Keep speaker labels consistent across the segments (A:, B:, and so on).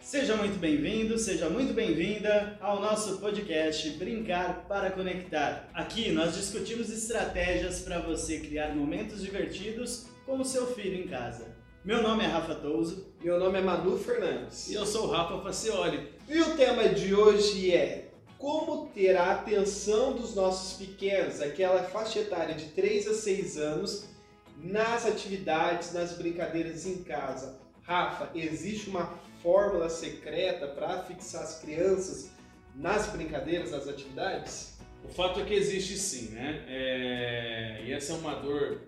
A: Seja muito bem-vindo, seja muito bem-vinda ao nosso podcast Brincar para Conectar. Aqui nós discutimos estratégias para você criar momentos divertidos com o seu filho em casa. Meu nome é Rafa Touso.
B: Meu nome é Manu Fernandes.
C: E eu sou o Rafa Facioli.
B: E o tema de hoje é como ter a atenção dos nossos pequenos, aquela faixa etária de 3 a 6 anos, nas atividades, nas brincadeiras em casa. Rafa, existe uma fórmula secreta para fixar as crianças nas brincadeiras, nas atividades?
C: O fato é que existe sim, né? É... E essa é uma dor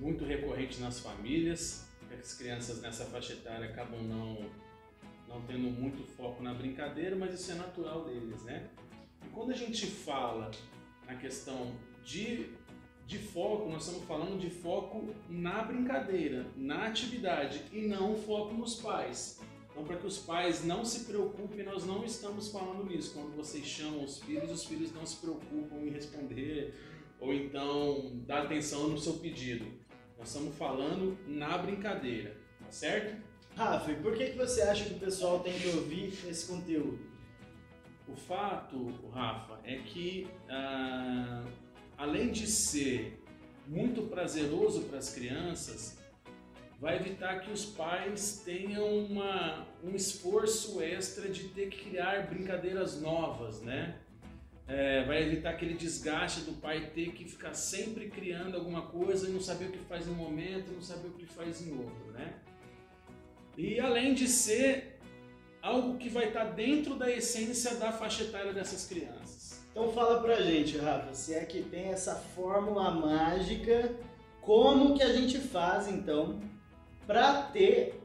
C: muito recorrente nas famílias. As crianças nessa faixa etária acabam não, não tendo muito foco na brincadeira, mas isso é natural deles, né? E quando a gente fala na questão de, de foco, nós estamos falando de foco na brincadeira, na atividade e não foco nos pais. Então, para que os pais não se preocupem, nós não estamos falando isso. Quando vocês chamam os filhos, os filhos não se preocupam em responder ou então dar atenção no seu pedido. Nós estamos falando na brincadeira, tá certo?
A: Rafa, e por que, que você acha que o pessoal tem que ouvir esse conteúdo?
C: O fato, Rafa, é que ah, além de ser muito prazeroso para as crianças, vai evitar que os pais tenham uma, um esforço extra de ter que criar brincadeiras novas, né? É, vai evitar aquele desgaste do pai ter que ficar sempre criando alguma coisa e não saber o que faz em um momento, não saber o que faz em outro, né? E além de ser algo que vai estar dentro da essência da faixa etária dessas crianças.
A: Então fala pra gente, Rafa, se é que tem essa fórmula mágica, como que a gente faz então para ter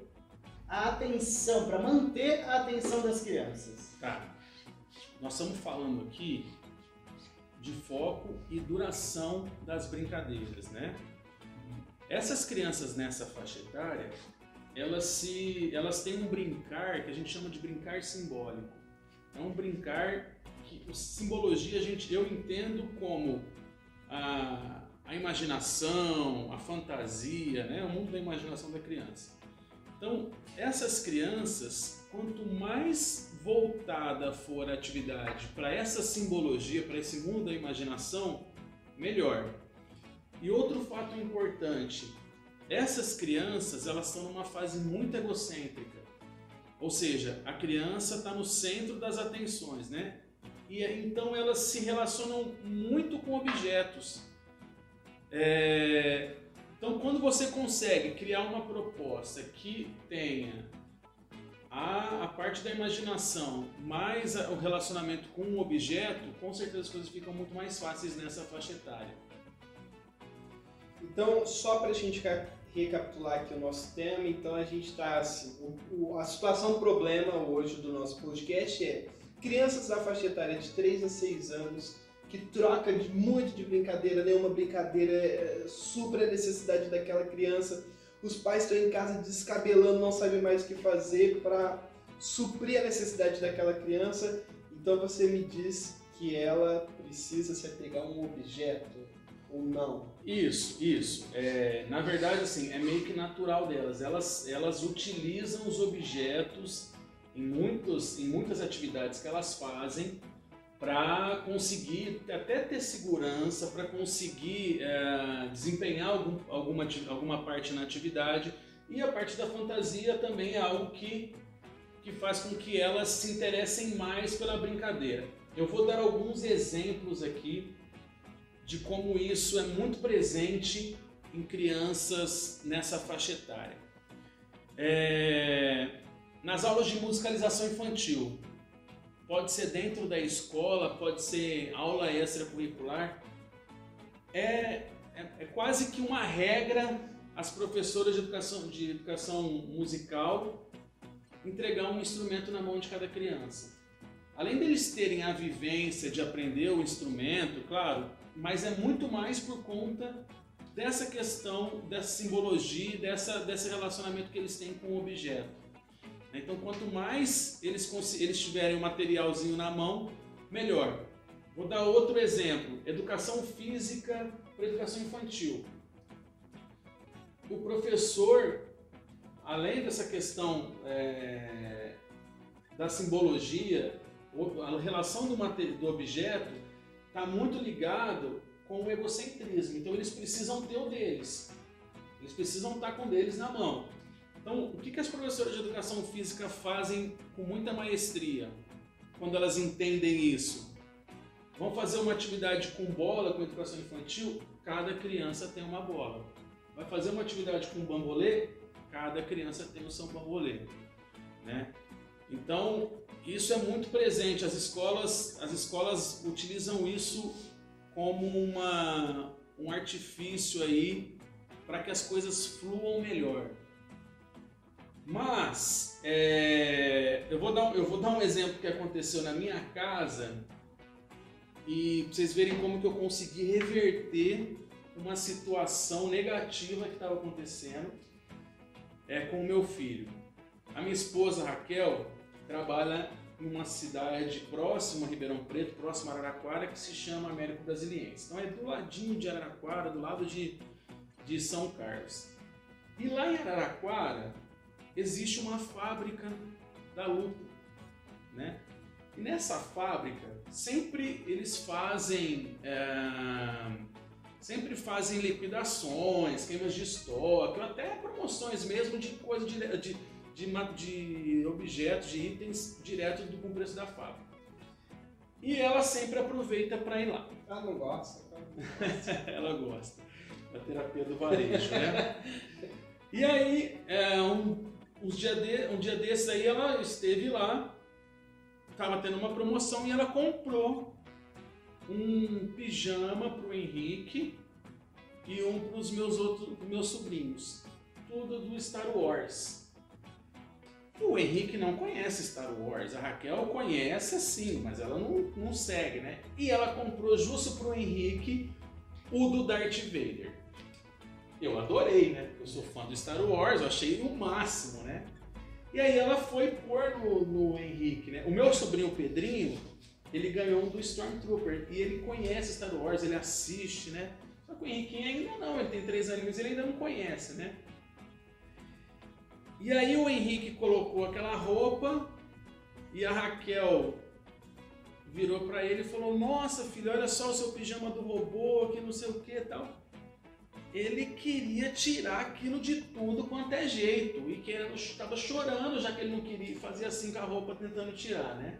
A: a atenção, para manter a atenção das crianças?
C: Tá. Nós estamos falando aqui de foco e duração das brincadeiras, né? Essas crianças nessa faixa etária, elas se, elas têm um brincar que a gente chama de brincar simbólico. É um brincar que simbologia a gente, eu entendo como a, a imaginação, a fantasia, né? o mundo da imaginação da criança. Então, essas crianças, quanto mais voltada for a atividade para essa simbologia, para esse mundo da imaginação, melhor. E outro fato importante, essas crianças elas estão numa fase muito egocêntrica, ou seja, a criança está no centro das atenções, né? E então elas se relacionam muito com objetos. É... Então, quando você consegue criar uma proposta que tenha a, a parte da imaginação mais o relacionamento com o objeto, com certeza as coisas ficam muito mais fáceis nessa faixa etária.
B: Então, só para a gente recapitular aqui o nosso tema, então a gente está assim, o, a situação problema hoje do nosso podcast é crianças da faixa etária de 3 a 6 anos que troca de muito de brincadeira, nenhuma brincadeira é, supra a necessidade daquela criança. Os pais estão em casa descabelando, não sabem mais o que fazer para suprir a necessidade daquela criança. Então você me diz que ela precisa se apegar a um objeto ou não?
C: Isso, isso. É, na verdade, assim, é meio que natural delas. Elas, elas utilizam os objetos em, muitos, em muitas atividades que elas fazem para conseguir até ter segurança, para conseguir é, desempenhar algum, alguma, alguma parte na atividade. E a parte da fantasia também é algo que, que faz com que elas se interessem mais pela brincadeira. Eu vou dar alguns exemplos aqui de como isso é muito presente em crianças nessa faixa etária. É, nas aulas de musicalização infantil, pode ser dentro da escola, pode ser aula extracurricular. É, é, é quase que uma regra as professoras de educação, de educação musical entregar um instrumento na mão de cada criança. Além deles terem a vivência de aprender o instrumento, claro, mas é muito mais por conta dessa questão, dessa simbologia, dessa, desse relacionamento que eles têm com o objeto. Então, quanto mais eles, eles tiverem o um materialzinho na mão, melhor. Vou dar outro exemplo: educação física para educação infantil. O professor, além dessa questão é, da simbologia, a relação do, do objeto está muito ligado com o egocentrismo. Então eles precisam ter o deles. Eles precisam estar com o deles na mão. Então, o que, que as professoras de educação física fazem com muita maestria quando elas entendem isso? Vão fazer uma atividade com bola, com educação infantil, cada criança tem uma bola. Vai fazer uma atividade com bambolê, cada criança tem o seu bambolê. Né? Então, isso é muito presente. As escolas, as escolas utilizam isso como uma, um artifício aí para que as coisas fluam melhor. Mas é, eu, vou dar, eu vou dar um exemplo que aconteceu na minha casa e vocês verem como que eu consegui reverter uma situação negativa que estava acontecendo é, com o meu filho. A minha esposa Raquel trabalha em uma cidade próxima a Ribeirão Preto, próxima a Araraquara, que se chama Américo Brasiliense. Então é do ladinho de Araraquara, do lado de, de São Carlos. E lá em Araraquara existe uma fábrica da Lupo, né? E nessa fábrica sempre eles fazem é, sempre fazem liquidações, queimas de estoque, até promoções mesmo de coisa de, de, de, de objetos, de itens direto do com preço da fábrica. E ela sempre aproveita para ir lá.
B: Ela não gosta.
C: ela gosta da terapia do varejo, né? E aí, é, um, dia de, um dia desses aí, ela esteve lá estava tendo uma promoção e ela comprou um pijama para o Henrique e um para os meus outros meus sobrinhos, tudo do Star Wars. O Henrique não conhece Star Wars, a Raquel conhece sim, mas ela não, não segue, né? E ela comprou justo para o Henrique o do Darth Vader. Eu adorei, né? Eu sou fã do Star Wars, eu achei o máximo, né? E aí ela foi pôr no, no Henrique, né? O meu sobrinho Pedrinho, ele ganhou um do Stormtrooper e ele conhece Star Wars, ele assiste, né? Só que o Henrique ainda não, ele tem três anos, ele ainda não conhece, né? E aí o Henrique colocou aquela roupa e a Raquel virou para ele e falou: Nossa, filho, olha só o seu pijama do robô, que não sei o que tal ele queria tirar aquilo de tudo quanto é jeito e que estava chorando já que ele não queria fazer assim com a roupa tentando tirar, né?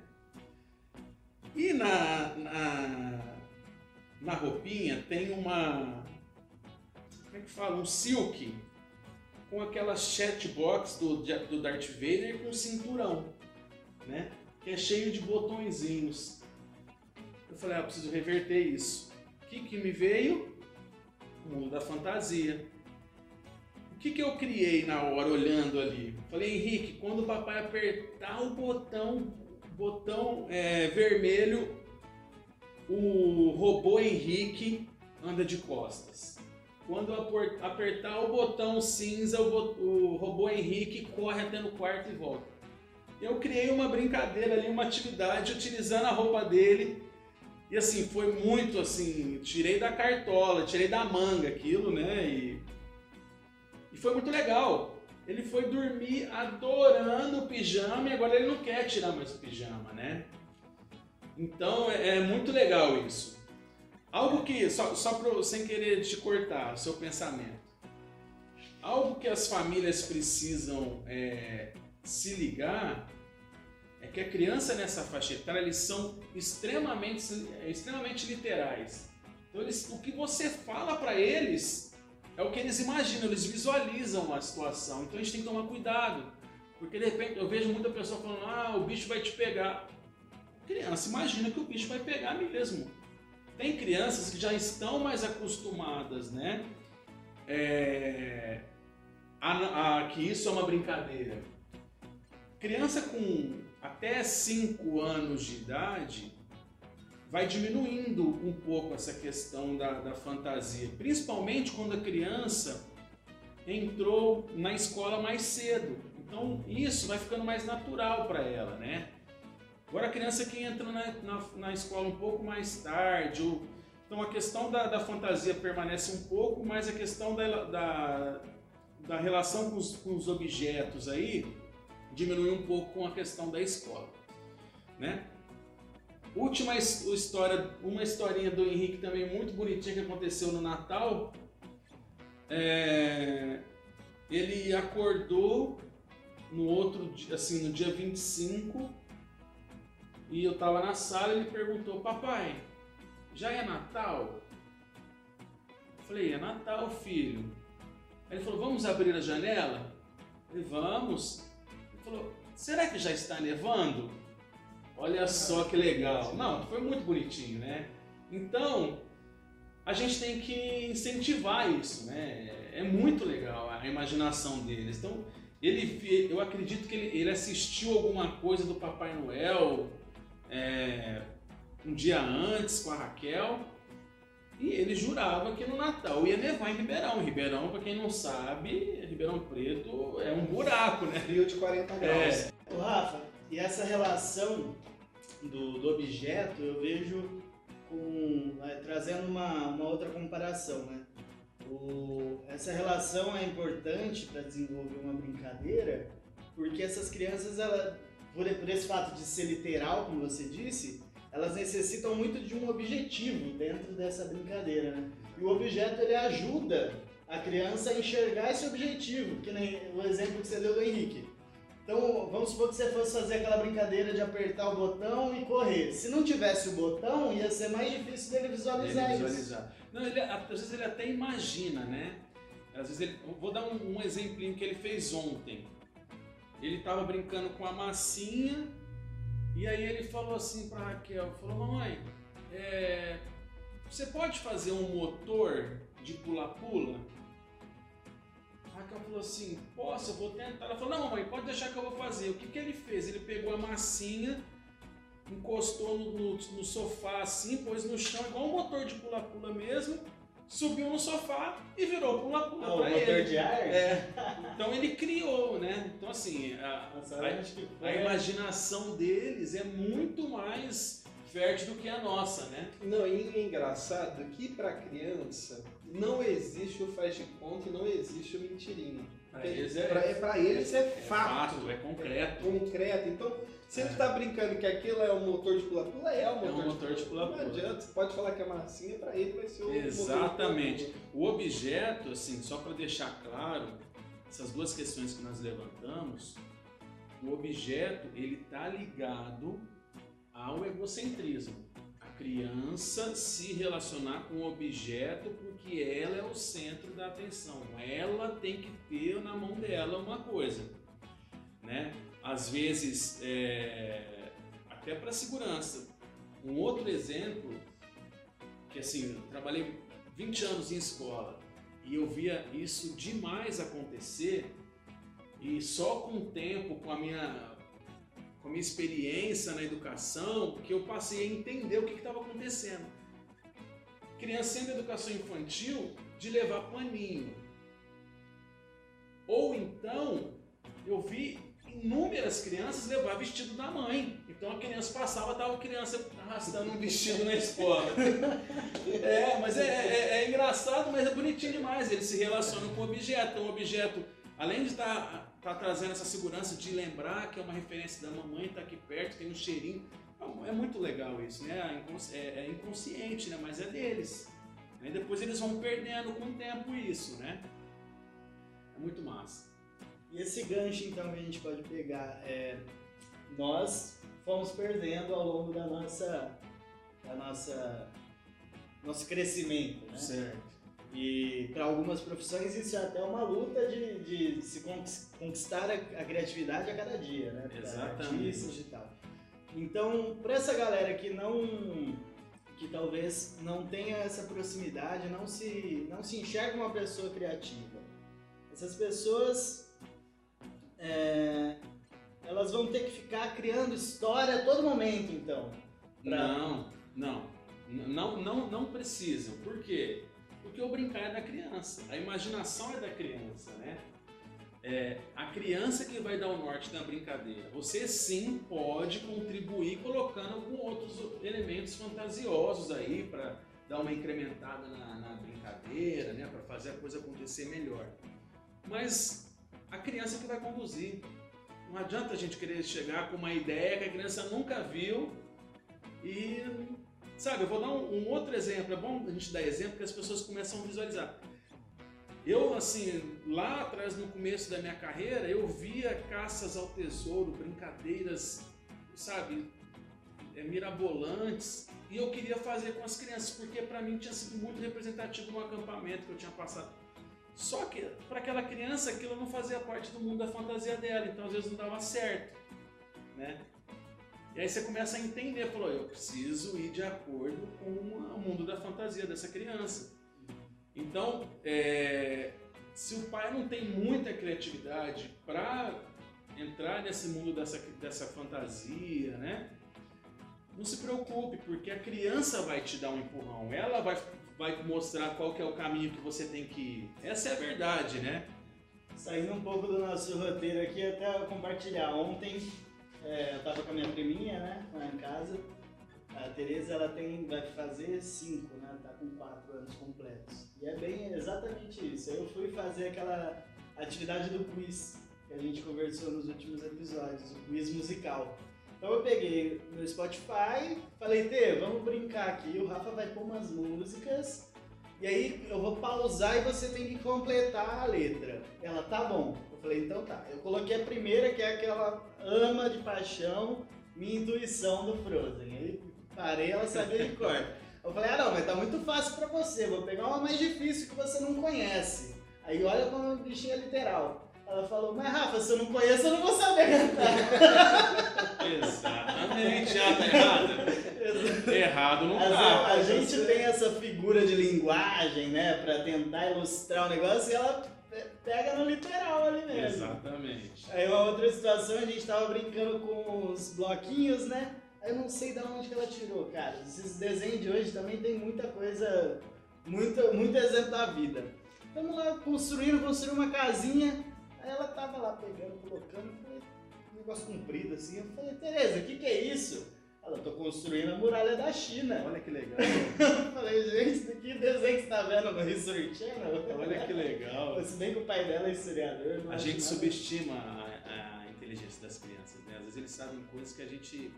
C: E na, na, na roupinha tem uma como é que fala? Um silk com aquela chatbox do, do Darth Vader com cinturão, né? Que é cheio de botõezinhos. Eu falei, ah, preciso reverter isso. O que, que me veio? mundo da fantasia. O que, que eu criei na hora olhando ali? Falei, Henrique, quando o papai apertar o botão, botão é, vermelho, o robô Henrique anda de costas. Quando apertar o botão cinza, o, robô Henrique corre até no quarto e volta. Eu criei uma brincadeira ali, uma atividade utilizando a roupa dele e assim, foi muito assim, tirei da cartola, tirei da manga aquilo, né? E, e foi muito legal. Ele foi dormir adorando o pijama e agora ele não quer tirar mais o pijama, né? Então é, é muito legal isso. Algo que, só, só pra, sem querer te cortar o seu pensamento, algo que as famílias precisam é, se ligar é que a criança nessa faixa etária eles são extremamente, extremamente literais. Então eles, o que você fala para eles é o que eles imaginam, eles visualizam a situação. Então a gente tem que tomar cuidado, porque de repente eu vejo muita pessoa falando: ah, o bicho vai te pegar. criança imagina que o bicho vai pegar mesmo. Tem crianças que já estão mais acostumadas, né? É, a, a, que isso é uma brincadeira. Criança com até 5 anos de idade, vai diminuindo um pouco essa questão da, da fantasia, principalmente quando a criança entrou na escola mais cedo. Então isso vai ficando mais natural para ela, né? Agora a criança que entra na, na, na escola um pouco mais tarde, ou, então a questão da, da, fantasia permanece um pouco, mas a questão da, da, da relação com os, com os, objetos aí diminui um pouco com a questão da escola. Né? Última história, uma historinha do Henrique também muito bonitinha que aconteceu no Natal. É, ele acordou no outro dia, assim, no dia 25, e eu tava na sala e ele perguntou, papai, já é Natal? Eu falei, é Natal, filho. Aí ele falou, vamos abrir a janela? Eu falei, vamos. Ele falou, será que já está nevando? Olha só que legal. Não, foi muito bonitinho, né? Então, a gente tem que incentivar isso, né? É muito legal a imaginação deles. Então, ele, eu acredito que ele, ele assistiu alguma coisa do Papai Noel, é, um dia antes com a Raquel e ele jurava que no Natal ia nevar em Ribeirão. Ribeirão, para quem não sabe, Ribeirão Preto é um buraco, né?
B: Rio de 40 graus. É.
A: Ô, Rafa, e essa relação do, do objeto eu vejo com, é, trazendo uma, uma outra comparação, né? O, essa relação é importante para desenvolver uma brincadeira porque essas crianças, ela, por, por esse fato de ser literal, como você disse, elas necessitam muito de um objetivo dentro dessa brincadeira, né? E o objeto ele ajuda a criança a enxergar esse objetivo, que nem o exemplo que você deu do Henrique. Então, vamos supor que você fosse fazer aquela brincadeira de apertar o botão e correr. Se não tivesse o botão, ia ser mais difícil dele visualizar,
C: ele visualizar. isso. Não, ele, às vezes ele até imagina, né? Às vezes ele, vou dar um, um exemplinho que ele fez ontem ele estava brincando com a massinha e aí ele falou assim para Raquel, falou mamãe, é, você pode fazer um motor de pula-pula? Raquel falou assim, posso, eu vou tentar. Ela falou, não mamãe, pode deixar que eu vou fazer. O que, que ele fez? Ele pegou a massinha, encostou no, no, no sofá assim, pôs no chão, igual um motor de pula-pula mesmo, subiu no sofá e virou pula-pula
A: ah, para
C: ele.
A: de ar?
C: É. Então ele criou, né? Então assim, a, a, a, imaginação deles é muito mais fértil do que a nossa, né?
B: Não, e é engraçado que para criança não existe o faz de conta e não existe o mentirinho.
C: Para eles é,
B: pra, é, pra eles é, é fato.
C: fato. É concreto.
B: É concreto. Então, se ele está brincando que aquilo é um motor de pula-pula, é um motor,
C: é um motor de pula-pula.
B: Não adianta, você pode falar que é massinha, para ele vai ser o
C: Exatamente. O objeto, assim, só para deixar claro, essas duas questões que nós levantamos, o objeto, ele está ligado ao egocentrismo. A criança se relacionar com o objeto porque ela é o centro da atenção. Ela tem que ter na mão dela uma coisa, né? Às vezes é, até para segurança. Um outro exemplo, que assim, eu trabalhei 20 anos em escola e eu via isso demais acontecer e só com o tempo, com a minha, com a minha experiência na educação, que eu passei a entender o que estava acontecendo. Criança em educação infantil de levar paninho. Ou então, eu vi inúmeras crianças levar vestido da mãe. Então a criança passava, tava a criança arrastando um vestido na escola. é, mas é, é, é, engraçado, mas é bonitinho demais. Eles se relacionam com o objeto. Então, o objeto, além de estar tá, tá trazendo essa segurança de lembrar que é uma referência da mamãe, está aqui perto, tem um cheirinho. É, é muito legal isso, né? É, é inconsciente, né? Mas é deles. E depois eles vão perdendo com o tempo isso, né? É muito massa.
A: E esse gancho, então, que a gente pode pegar é. Nós fomos perdendo ao longo da nossa. da nossa. nosso crescimento, né?
C: Certo.
A: E para algumas profissões isso é até uma luta de, de se conquistar a, a criatividade a cada dia, né?
C: Pra Exatamente.
A: Artistas e tal. Então, para essa galera que não que talvez não tenha essa proximidade, não se não se enxerga uma pessoa criativa. Essas pessoas é, elas vão ter que ficar criando história a todo momento, então.
C: Pra... Não, não, não, não, não precisam. Por quê? Porque o brincar é da criança, a imaginação é da criança, né? é, a criança que vai dar o norte na brincadeira. Você sim pode contribuir colocando com outros elementos fantasiosos aí para dar uma incrementada na, na brincadeira, né, para fazer a coisa acontecer melhor. Mas a criança que vai conduzir. Não adianta a gente querer chegar com uma ideia que a criança nunca viu e, sabe, eu vou dar um, um outro exemplo. É bom a gente dar exemplo que as pessoas começam a visualizar. Eu, assim, lá atrás, no começo da minha carreira, eu via caças ao tesouro, brincadeiras, sabe, é, mirabolantes, e eu queria fazer com as crianças, porque para mim tinha sido muito representativo no acampamento que eu tinha passado. Só que para aquela criança aquilo não fazia parte do mundo da fantasia dela, então às vezes não dava certo, né? E aí você começa a entender, falou, eu preciso ir de acordo com o mundo da fantasia dessa criança. Então, é, se o pai não tem muita criatividade para entrar nesse mundo dessa, dessa fantasia, né? Não se preocupe, porque a criança vai te dar um empurrão. Ela vai, vai mostrar qual que é o caminho que você tem que ir. Essa é a verdade, né?
A: Saindo um pouco do nosso roteiro aqui, até compartilhar. Ontem é, eu estava com a minha priminha, né, lá em casa. A Tereza, ela tem, vai fazer cinco, né, tá com quatro anos completos. E é bem exatamente isso. Eu fui fazer aquela atividade do quiz que a gente conversou nos últimos episódios, o quiz musical. Então eu peguei no Spotify, falei, Tê, vamos brincar aqui, o Rafa vai pôr umas músicas, e aí eu vou pausar e você tem que completar a letra. Ela, tá bom. Eu falei, então tá. Eu coloquei a primeira, que é aquela ama de paixão, minha intuição do Frozen. Aí parei, ela sabia de cor. Eu falei, ah não, mas tá muito fácil pra você, vou pegar uma mais difícil que você não conhece. Aí olha como o bichinho é literal. Ela falou, mas Rafa, se eu não conheço, eu não vou saber cantar.
C: Exatamente, ah, tá errado. errado não tá.
A: A, gente tem essa figura de linguagem, né, pra tentar ilustrar o negócio e ela pega no literal ali mesmo.
C: Exatamente.
A: Aí uma outra situação, a gente tava brincando com os bloquinhos, né? Eu não sei de onde que ela tirou, cara. Esses desenhos de hoje também tem muita coisa, muito, muito exemplo da vida. Estamos lá construindo, construindo uma casinha. Aí ela tava lá pegando, colocando, falei, um negócio comprido assim. Eu falei, Tereza, o que, que é isso? Ela, tô construindo a muralha da China.
C: Olha que legal.
A: eu falei, gente, que desenho que você tá vendo no History Channel?
C: Olha que legal.
A: Se bem que o pai dela é historiador.
C: A gente nada. subestima a, a inteligência das crianças, né? Às vezes eles sabem coisas que a gente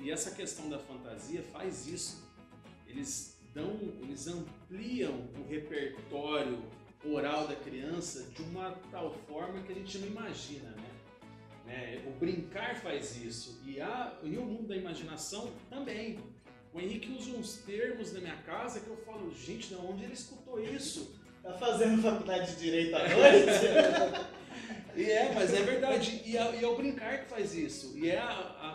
C: e essa questão da fantasia faz isso. Eles dão, eles ampliam o repertório oral da criança de uma tal forma que a gente não imagina, né? né? O brincar faz isso e, a, e o mundo da imaginação também. O Henrique usa uns termos na minha casa que eu falo, gente, de onde ele escutou isso?
A: Tá fazendo faculdade de Direito à noite?
C: E é, mas é verdade. E é, e é, o brincar que faz isso. E é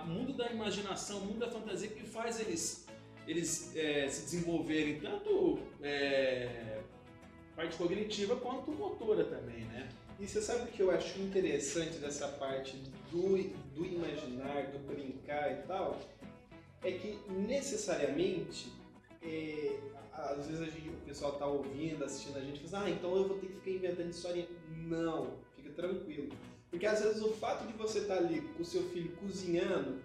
C: o mundo da imaginação, o mundo da fantasia que faz eles, eles é, se desenvolverem, tanto é, parte cognitiva quanto motora também, né?
B: E você sabe o que eu acho interessante dessa parte do, do imaginar, do brincar e tal? É que necessariamente, é, às vezes gente, o pessoal tá ouvindo, assistindo a gente e fala, ah, então eu vou ter que ficar inventando história. Não tranquilo. Porque às vezes o fato de você estar tá ali com o seu filho cozinhando,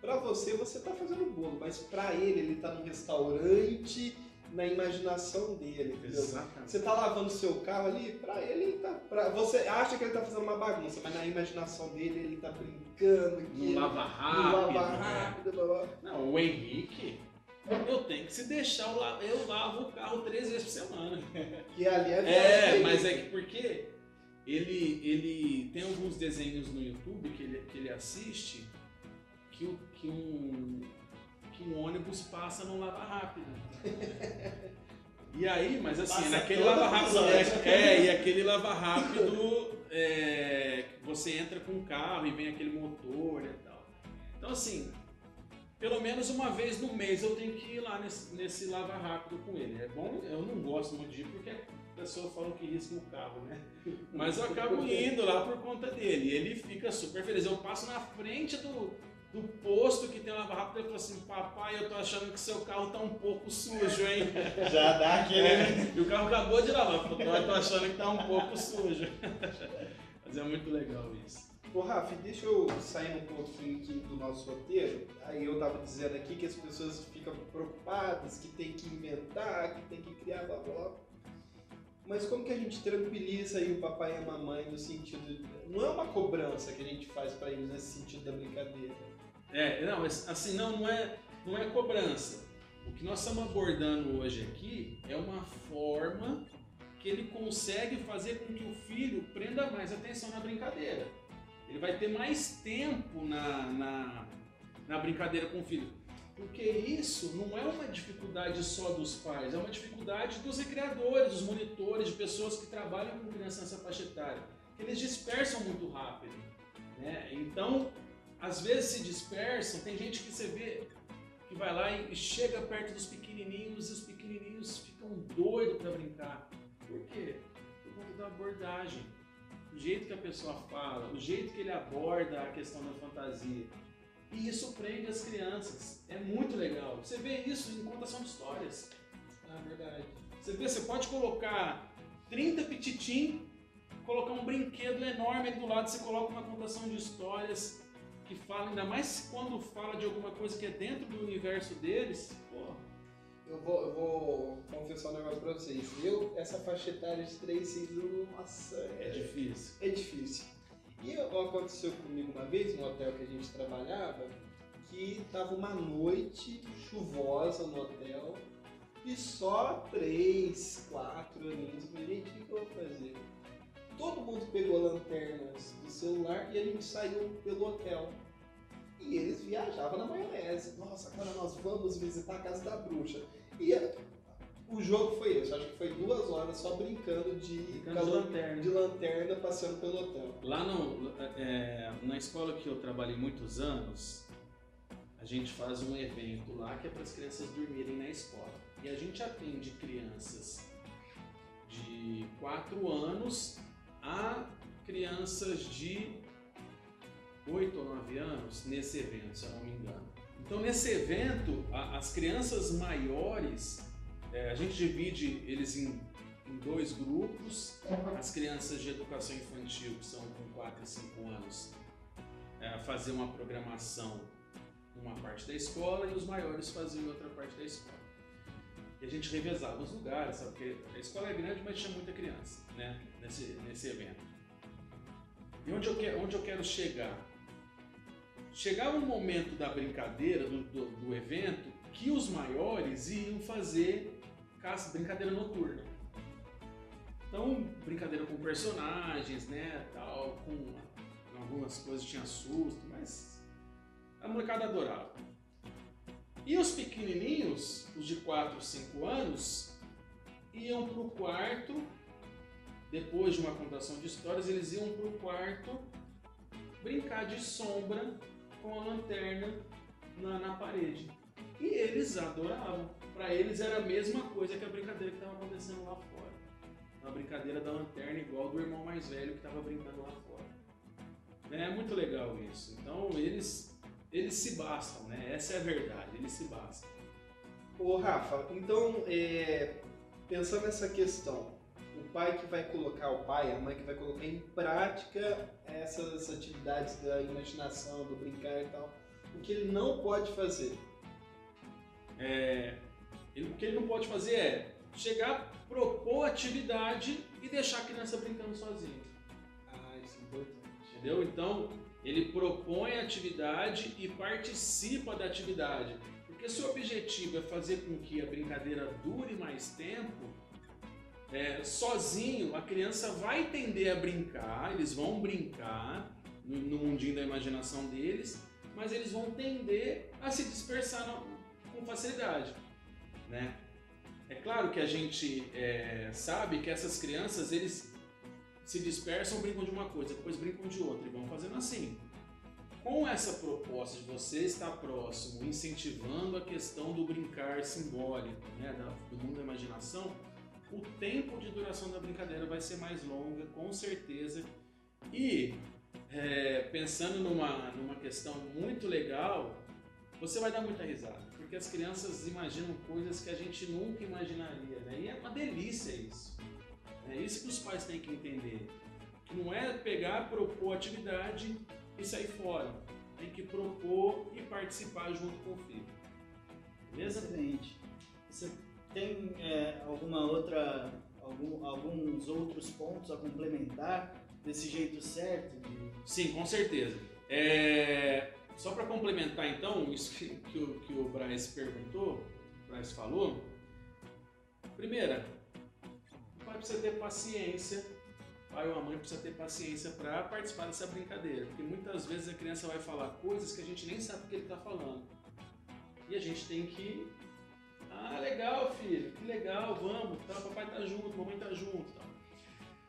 B: para você você está fazendo bolo, mas para ele ele está no restaurante, na imaginação dele. Exatamente. Você está lavando seu carro ali, para ele ele tá, pra, você acha que ele está fazendo uma bagunça, mas na imaginação dele ele está brincando,
C: no lava rápido, no lava rápido, blá, blá. Não, o Henrique eu tenho que se deixar, eu, eu lavo o carro três vezes por semana.
B: Que ali
C: é É, mas é que porque ele, ele tem alguns desenhos no YouTube que ele, que ele assiste que, que, um, um ônibus passa no lava rápido. E aí, mas assim, passa naquele lava rápido. É, é, e aquele lava rápido é, você entra com o carro e vem aquele motor e tal. Então assim, pelo menos uma vez no mês eu tenho que ir lá nesse, nesse lava rápido com ele. É bom, eu não gosto muito de ir porque pessoas falam que risca o carro, né? Mas eu acabo indo lá por conta dele. E ele fica super feliz. Eu passo na frente do, do posto que tem lava rápido, ele falou assim, papai, eu tô achando que seu carro tá um pouco sujo, hein?
A: Já dá aquele.
C: É, e o carro acabou de lavar, falou, eu tô achando que tá um pouco sujo. Mas é muito legal isso.
B: Ô Rafa, deixa eu sair um pouquinho aqui do nosso roteiro. Aí eu tava dizendo aqui que as pessoas ficam preocupadas, que tem que inventar, que tem que criar blá blá. Mas como que a gente tranquiliza aí o papai e a mamãe no sentido. De... Não é uma cobrança que a gente faz para eles nesse sentido da brincadeira.
C: É, não, assim, não, não é, não é cobrança. O que nós estamos abordando hoje aqui é uma forma que ele consegue fazer com que o filho prenda mais atenção na brincadeira ele vai ter mais tempo na, na, na brincadeira com o filho. Porque isso não é uma dificuldade só dos pais, é uma dificuldade dos recreadores, dos monitores, de pessoas que trabalham com criança nessa faixa etária. Eles dispersam muito rápido. Né? Então, às vezes se dispersam, tem gente que você vê que vai lá e chega perto dos pequenininhos e os pequenininhos ficam doidos para brincar. Por quê? Por conta da abordagem o jeito que a pessoa fala, o jeito que ele aborda a questão da fantasia. E isso prende as crianças. É muito legal. Você vê isso em contação de histórias.
B: Ah, verdade.
C: Você vê, você pode colocar 30 pititim, colocar um brinquedo enorme do lado, você coloca uma contação de histórias que fala, ainda mais quando fala de alguma coisa que é dentro do universo deles, pô,
B: eu vou, eu vou confessar um negócio pra vocês. Eu, essa faixa etária de 3, 6 anos, nossa.
C: É, é difícil.
B: É difícil. E aconteceu comigo uma vez, no hotel que a gente trabalhava, que tava uma noite chuvosa no hotel e só três, quatro aninhos. Falei, gente, o que eu vou fazer? Todo mundo pegou lanternas do celular e a gente saiu pelo hotel. E eles viajavam na maionese. Nossa, agora nós vamos visitar a casa da bruxa. E o jogo foi esse, acho que foi duas horas só brincando de,
C: brincando de, lanterna.
B: de lanterna passando pelo hotel.
C: Lá no, é, na escola que eu trabalhei muitos anos, a gente faz um evento lá que é para as crianças dormirem na escola. E a gente atende crianças de 4 anos a crianças de 8 ou 9 anos nesse evento, se eu não me engano. Então, nesse evento, a, as crianças maiores, é, a gente divide eles em, em, dois grupos. As crianças de educação infantil, que são com 4 e 5 anos, é, faziam uma programação numa parte da escola e os maiores faziam outra parte da escola. E a gente revezava os lugares, sabe? Porque a escola é grande, mas tinha muita criança né? nesse, nesse evento. E onde eu, que, onde eu quero chegar? Chegava um momento da brincadeira, do, do, do evento, que os maiores iam fazer caça, brincadeira noturna. Então, brincadeira com personagens, né, tal, com algumas coisas tinha susto, mas a molecada adorava. E os pequenininhos, os de 4, 5 anos, iam para o quarto, depois de uma contação de histórias, eles iam para o quarto brincar de sombra com a lanterna na, na parede. E eles adoravam. Para eles era a mesma coisa que a brincadeira que estava acontecendo lá fora. A brincadeira da lanterna igual do irmão mais velho que estava brincando lá fora. É muito legal isso. Então eles, eles se bastam, né? Essa é a verdade, eles se bastam.
B: Ô Rafa, então é, pensando nessa questão, pai que vai colocar, o pai, a mãe que vai colocar em prática essas atividades da imaginação, do brincar e tal. O que ele não pode fazer?
C: É, ele, o que ele não pode fazer é chegar, propor atividade e deixar a criança brincando sozinha.
B: Ah, isso é importante.
C: Entendeu? Então, ele propõe a atividade e participa da atividade. Porque se o objetivo é fazer com que a brincadeira dure mais tempo, é, sozinho, a criança vai tender a brincar, eles vão brincar no, no mundinho da imaginação deles, mas eles vão tender a se dispersar no, com facilidade, né? É claro que a gente é, sabe que essas crianças eles se dispersam, brincam de uma coisa, depois brincam de outra e vão fazendo assim. Com essa proposta de você estar próximo, incentivando a questão do brincar simbólico, né, do mundo da imaginação, o tempo de duração da brincadeira vai ser mais longa, com certeza. E é, pensando numa, numa questão muito legal, você vai dar muita risada, porque as crianças imaginam coisas que a gente nunca imaginaria, né? E é uma delícia isso. É isso que os pais têm que entender. Que não é pegar, propor atividade e sair fora. Tem que propor e participar junto com o filho.
A: Beleza? Excelente. Você tem é, alguma outra, algum, alguns outros pontos a complementar desse jeito certo?
C: Sim, com certeza. É, só para complementar então isso que, que, o, que o Braz perguntou, o Braz falou. Primeira, o pai precisa ter paciência, o pai ou a mãe precisa ter paciência para participar dessa brincadeira, porque muitas vezes a criança vai falar coisas que a gente nem sabe o que ele está falando. E a gente tem que ah, legal, filho, que legal, vamos, tá, papai tá junto, mamãe tá junto. Tá.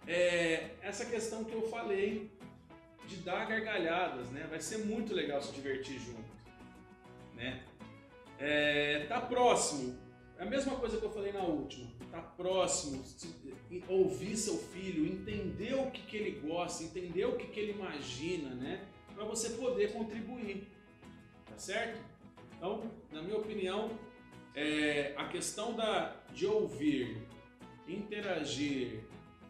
C: É, essa questão que eu falei de dar gargalhadas, né? Vai ser muito legal se divertir junto, né? É, tá próximo, é a mesma coisa que eu falei na última. Tá próximo, ouvir seu filho, entender o que, que ele gosta, entender o que, que ele imagina, né? Para você poder contribuir, tá certo? Então, na minha opinião, é, a questão da, de ouvir, interagir,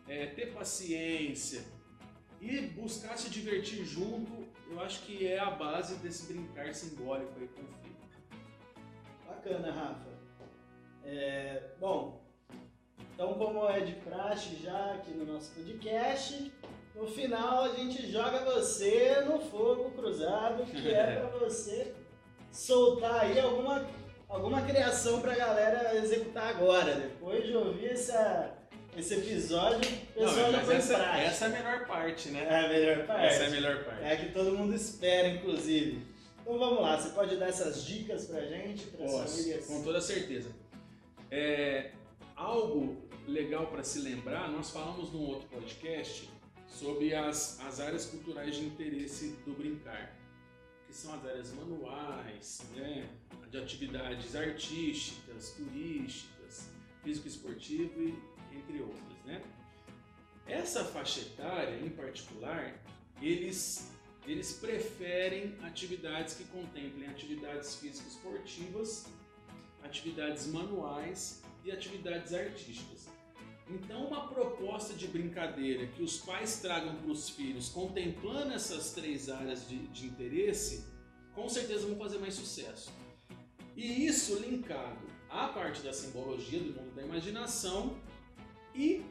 C: é, ter paciência e buscar se divertir junto, eu acho que é a base desse brincar simbólico aí com o filho.
A: Bacana, Rafa. É, bom, então como é de praxe já aqui no nosso podcast, no final a gente joga você no fogo cruzado, que é para você soltar aí alguma alguma criação pra galera executar agora. Depois de ouvir essa, esse episódio, o pessoal
C: já foi essa, prática. essa é a melhor parte, né?
A: É a melhor parte.
C: Essa é a melhor parte.
A: É a que todo mundo espera, inclusive. Então vamos lá, você pode dar essas dicas pra gente, para as famílias?
C: Com toda certeza. É, algo legal para se lembrar, nós falamos num outro podcast sobre as, as áreas culturais de interesse do brincar, que são as áreas manuais, né? de atividades artísticas, turísticas, físico-esportivo entre outras, né? Essa faixa etária, em particular, eles, eles preferem atividades que contemplem atividades físico-esportivas, atividades manuais e atividades artísticas. Então, uma proposta de brincadeira que os pais tragam para os filhos, contemplando essas três áreas de, de interesse, com certeza vão fazer mais sucesso. E isso linkado à parte da simbologia do mundo da imaginação e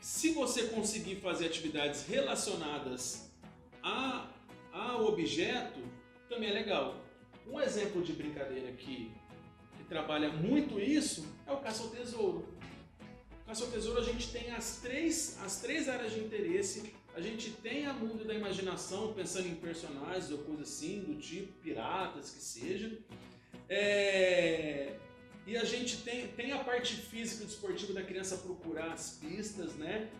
C: se você conseguir fazer atividades relacionadas a, ao objeto, também é legal. Um exemplo de brincadeira que, que trabalha muito isso é o caça ao tesouro. Caça ao tesouro a gente tem as três, as três áreas de interesse. A gente tem a mundo da imaginação, pensando em personagens ou coisa assim, do tipo piratas que seja. É... E a gente tem, tem a parte física do esportivo da criança procurar as pistas, né?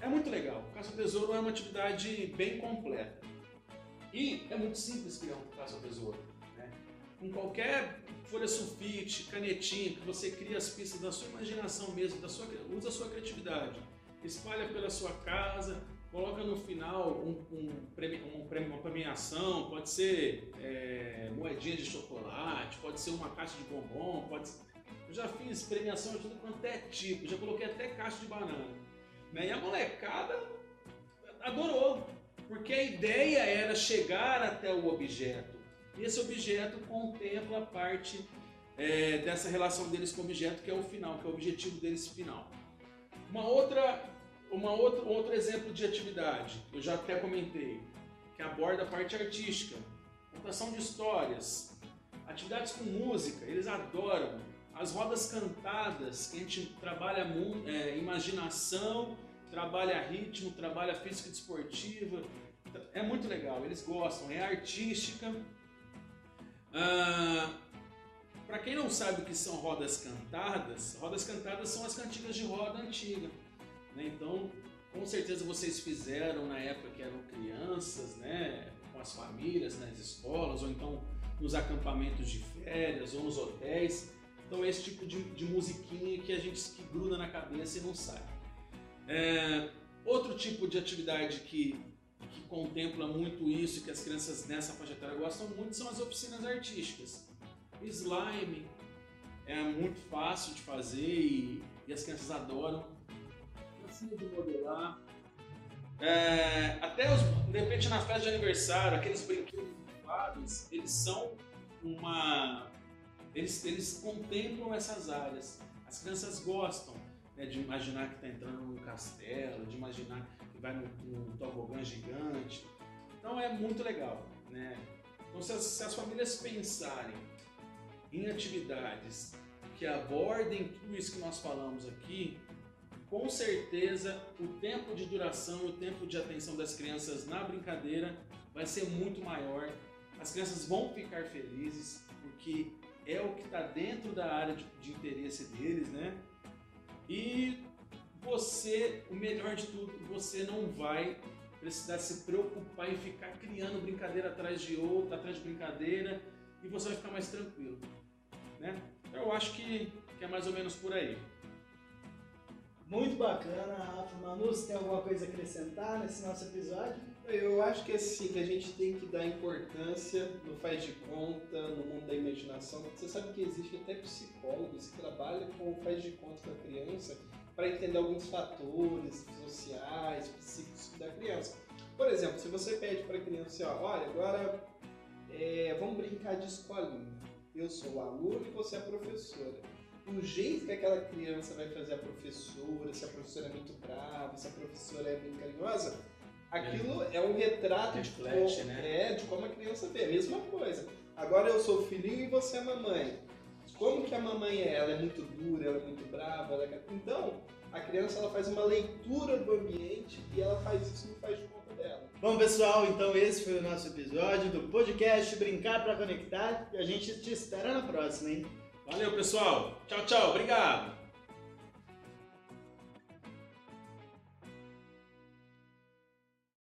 C: É muito legal. Caça ao tesouro é uma atividade bem completa. E é muito simples criar um caça ao tesouro. Com qualquer folha sulfite, canetinha, que você cria as pistas da sua imaginação mesmo, da sua, usa a sua criatividade. Espalha pela sua casa, coloca no final um, um prêmio, um prêmio, uma premiação, pode ser é, moedinha de chocolate, pode ser uma caixa de bombom, pode ser... Eu já fiz premiação de tudo quanto é tipo, já coloquei até caixa de banana. Né? E a molecada adorou, porque a ideia era chegar até o objeto. E esse objeto contempla parte é, dessa relação deles com o objeto, que é o final, que é o objetivo deles final. Uma outra uma outra, outro exemplo de atividade, eu já até comentei, que aborda a parte artística, contação de histórias, atividades com música, eles adoram. As rodas cantadas, que a gente trabalha é, imaginação, trabalha ritmo, trabalha física desportiva, é muito legal, eles gostam, é artística. Ah, Para quem não sabe o que são rodas cantadas, rodas cantadas são as cantigas de roda antiga. Né? Então, com certeza vocês fizeram na época que eram crianças, né? com as famílias, nas escolas, ou então nos acampamentos de férias, ou nos hotéis. Então, esse tipo de, de musiquinha que a gente que gruda na cabeça e não sai. É, outro tipo de atividade que que contempla muito isso, que as crianças nessa faixa etária gostam muito, são as oficinas artísticas. Slime é muito fácil de fazer e, e as crianças adoram. Assim de modelar. É, até os, de repente na festa de aniversário, aqueles brinquedos infláveis, eles são uma. Eles, eles contemplam essas áreas. As crianças gostam né, de imaginar que está entrando num castelo, de imaginar vai num, num tobogã gigante. Então é muito legal. Né? Então, se as, se as famílias pensarem em atividades que abordem tudo isso que nós falamos aqui, com certeza o tempo de duração o tempo de atenção das crianças na brincadeira vai ser muito maior. As crianças vão ficar felizes porque é o que está dentro da área de, de, interesse deles, né? E você, o melhor de tudo, você não vai precisar se preocupar em ficar criando brincadeira atrás de outra, atrás de brincadeira, e você vai ficar mais tranquilo, né? Eu acho que, que é mais ou menos por aí.
A: Muito bacana, Rafa. Manu, você tem alguma coisa a acrescentar nesse nosso episódio?
B: Eu acho que assim, que a gente tem que dar importância no faz de conta, no mundo da imaginação. Você sabe que existe até psicólogos que trabalham com o faz de conta da criança para entender alguns fatores sociais, psíquicos da criança. Por exemplo, se você pede para a criança, ó, olha, agora é, vamos brincar de escolinha. Eu sou o aluno e você é a professora o jeito que aquela criança vai fazer a professora, se a professora é muito brava, se a professora é muito carinhosa, aquilo é, é um retrato
C: Reflete,
B: de, como,
C: né?
B: é, de como a criança vê. A mesma coisa. Agora eu sou o filhinho e você é a mamãe. Como que a mamãe é? Ela é muito dura, ela é muito brava. É... Então, a criança ela faz uma leitura do ambiente e ela faz isso no faz de conta dela.
A: Bom, pessoal, então esse foi o nosso episódio do podcast Brincar para Conectar e a gente te espera na próxima, hein?
C: Valeu, pessoal. Tchau, tchau. Obrigado.